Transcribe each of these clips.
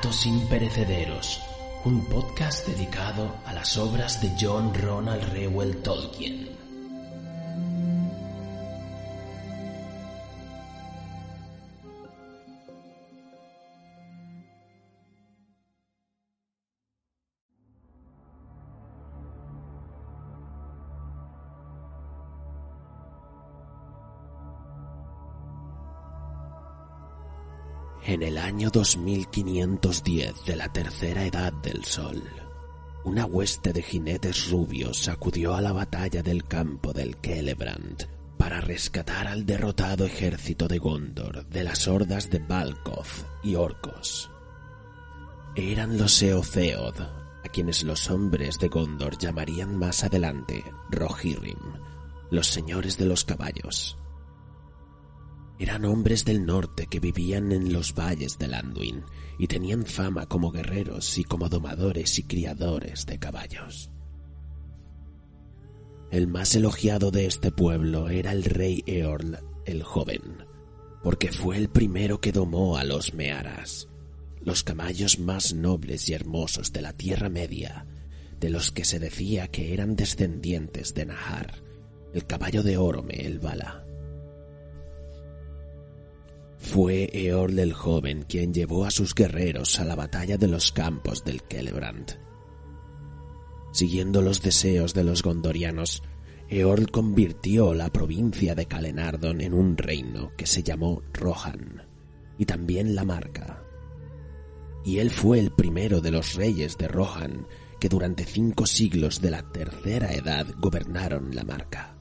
Relatos imperecederos, un podcast dedicado a las obras de John Ronald Reuel Tolkien. En el año 2510 de la tercera edad del Sol, una hueste de jinetes rubios acudió a la batalla del campo del Celebrand para rescatar al derrotado ejército de Gondor de las hordas de Balkoth y Orcos. Eran los Eotheod, a quienes los hombres de Gondor llamarían más adelante Rohirrim, los señores de los caballos. Eran hombres del norte que vivían en los valles del Anduin y tenían fama como guerreros y como domadores y criadores de caballos. El más elogiado de este pueblo era el rey Eorl el joven, porque fue el primero que domó a los Mearas, los caballos más nobles y hermosos de la Tierra Media, de los que se decía que eran descendientes de Nahar, el caballo de Orome el Bala. Fue Eorl el joven quien llevó a sus guerreros a la batalla de los campos del Celebrand. Siguiendo los deseos de los gondorianos, Eorl convirtió la provincia de Calenardon en un reino que se llamó Rohan, y también la Marca. Y él fue el primero de los reyes de Rohan que durante cinco siglos de la tercera edad gobernaron la Marca.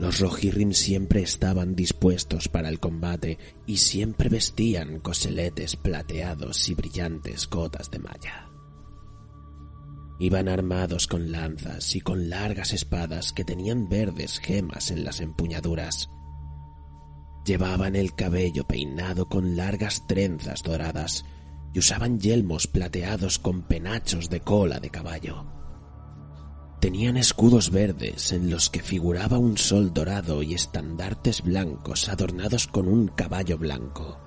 Los Rohirrim siempre estaban dispuestos para el combate y siempre vestían coseletes plateados y brillantes cotas de malla. Iban armados con lanzas y con largas espadas que tenían verdes gemas en las empuñaduras. Llevaban el cabello peinado con largas trenzas doradas y usaban yelmos plateados con penachos de cola de caballo. Tenían escudos verdes en los que figuraba un sol dorado y estandartes blancos adornados con un caballo blanco.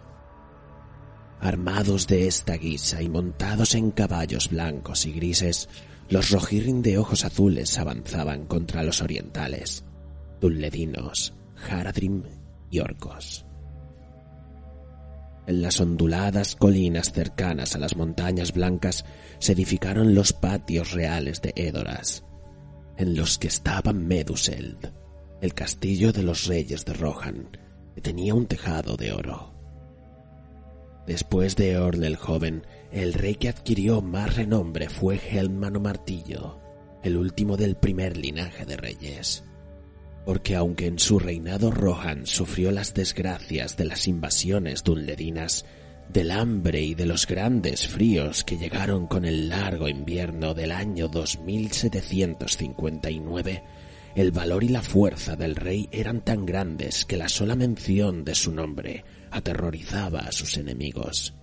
Armados de esta guisa y montados en caballos blancos y grises, los Rohirrim de ojos azules avanzaban contra los orientales, Dunledinos, Haradrim y Orcos. En las onduladas colinas cercanas a las montañas blancas se edificaron los patios reales de Edoras, en los que estaba Meduseld, el castillo de los reyes de Rohan, que tenía un tejado de oro. Después de Eorl el joven, el rey que adquirió más renombre fue Helmano Martillo, el último del primer linaje de reyes. Porque aunque en su reinado Rohan sufrió las desgracias de las invasiones dunledinas, del hambre y de los grandes fríos que llegaron con el largo invierno del año 2759, el valor y la fuerza del rey eran tan grandes que la sola mención de su nombre aterrorizaba a sus enemigos.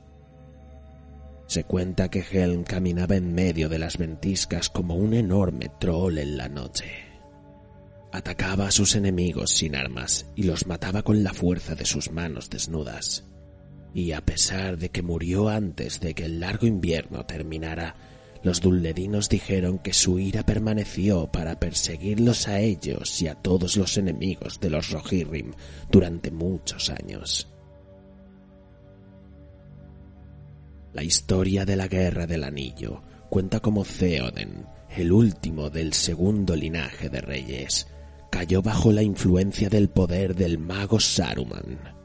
Se cuenta que Helm caminaba en medio de las ventiscas como un enorme troll en la noche. Atacaba a sus enemigos sin armas y los mataba con la fuerza de sus manos desnudas y a pesar de que murió antes de que el largo invierno terminara, los dulledinos dijeron que su ira permaneció para perseguirlos a ellos y a todos los enemigos de los Rohirrim durante muchos años. La historia de la Guerra del Anillo cuenta cómo Theoden, el último del segundo linaje de reyes, cayó bajo la influencia del poder del mago Saruman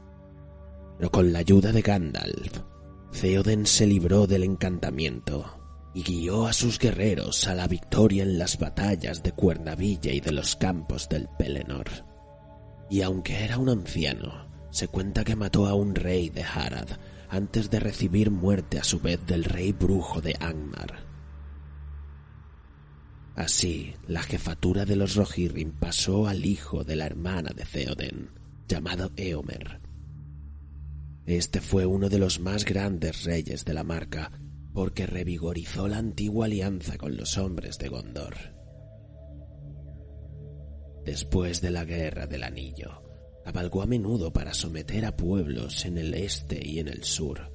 pero con la ayuda de Gandalf, Theoden se libró del encantamiento y guió a sus guerreros a la victoria en las batallas de Cuernavilla y de los campos del Pelennor. Y aunque era un anciano, se cuenta que mató a un rey de Harad antes de recibir muerte a su vez del rey brujo de Angmar. Así, la jefatura de los Rohirrim pasó al hijo de la hermana de Theoden, llamado Eomer. Este fue uno de los más grandes reyes de la marca, porque revigorizó la antigua alianza con los hombres de Gondor. Después de la Guerra del Anillo, cabalgó a menudo para someter a pueblos en el este y en el sur,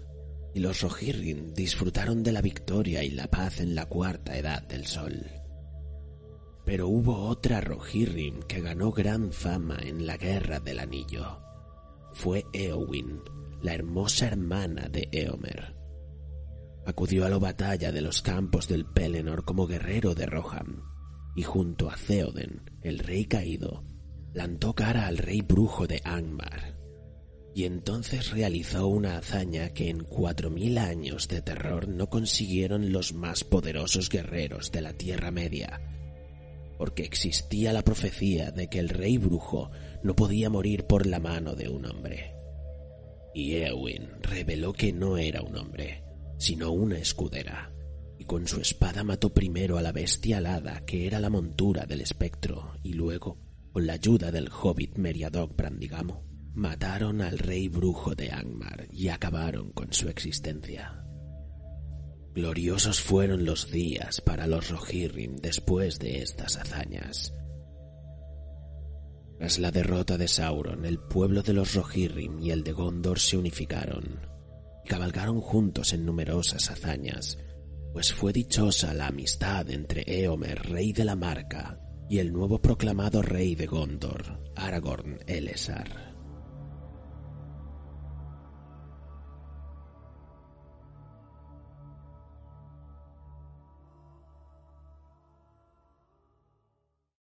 y los Rohirrim disfrutaron de la victoria y la paz en la cuarta edad del sol. Pero hubo otra Rohirrim que ganó gran fama en la Guerra del Anillo. Fue Eowyn, la hermosa hermana de Eomer. Acudió a la batalla de los campos del Pelennor como guerrero de Rohan, y junto a Theoden, el rey caído, plantó cara al rey brujo de Angmar, y entonces realizó una hazaña que en cuatro mil años de terror no consiguieron los más poderosos guerreros de la Tierra Media, porque existía la profecía de que el rey brujo no podía morir por la mano de un hombre. Y Eowyn reveló que no era un hombre, sino una escudera, y con su espada mató primero a la bestia alada que era la montura del espectro, y luego, con la ayuda del hobbit Meriadoc Brandigamo, mataron al rey brujo de Angmar y acabaron con su existencia. Gloriosos fueron los días para los Rohirrim después de estas hazañas. Tras la derrota de Sauron, el pueblo de los Rohirrim y el de Gondor se unificaron y cabalgaron juntos en numerosas hazañas, pues fue dichosa la amistad entre Eomer, rey de la Marca, y el nuevo proclamado rey de Gondor, Aragorn Elessar.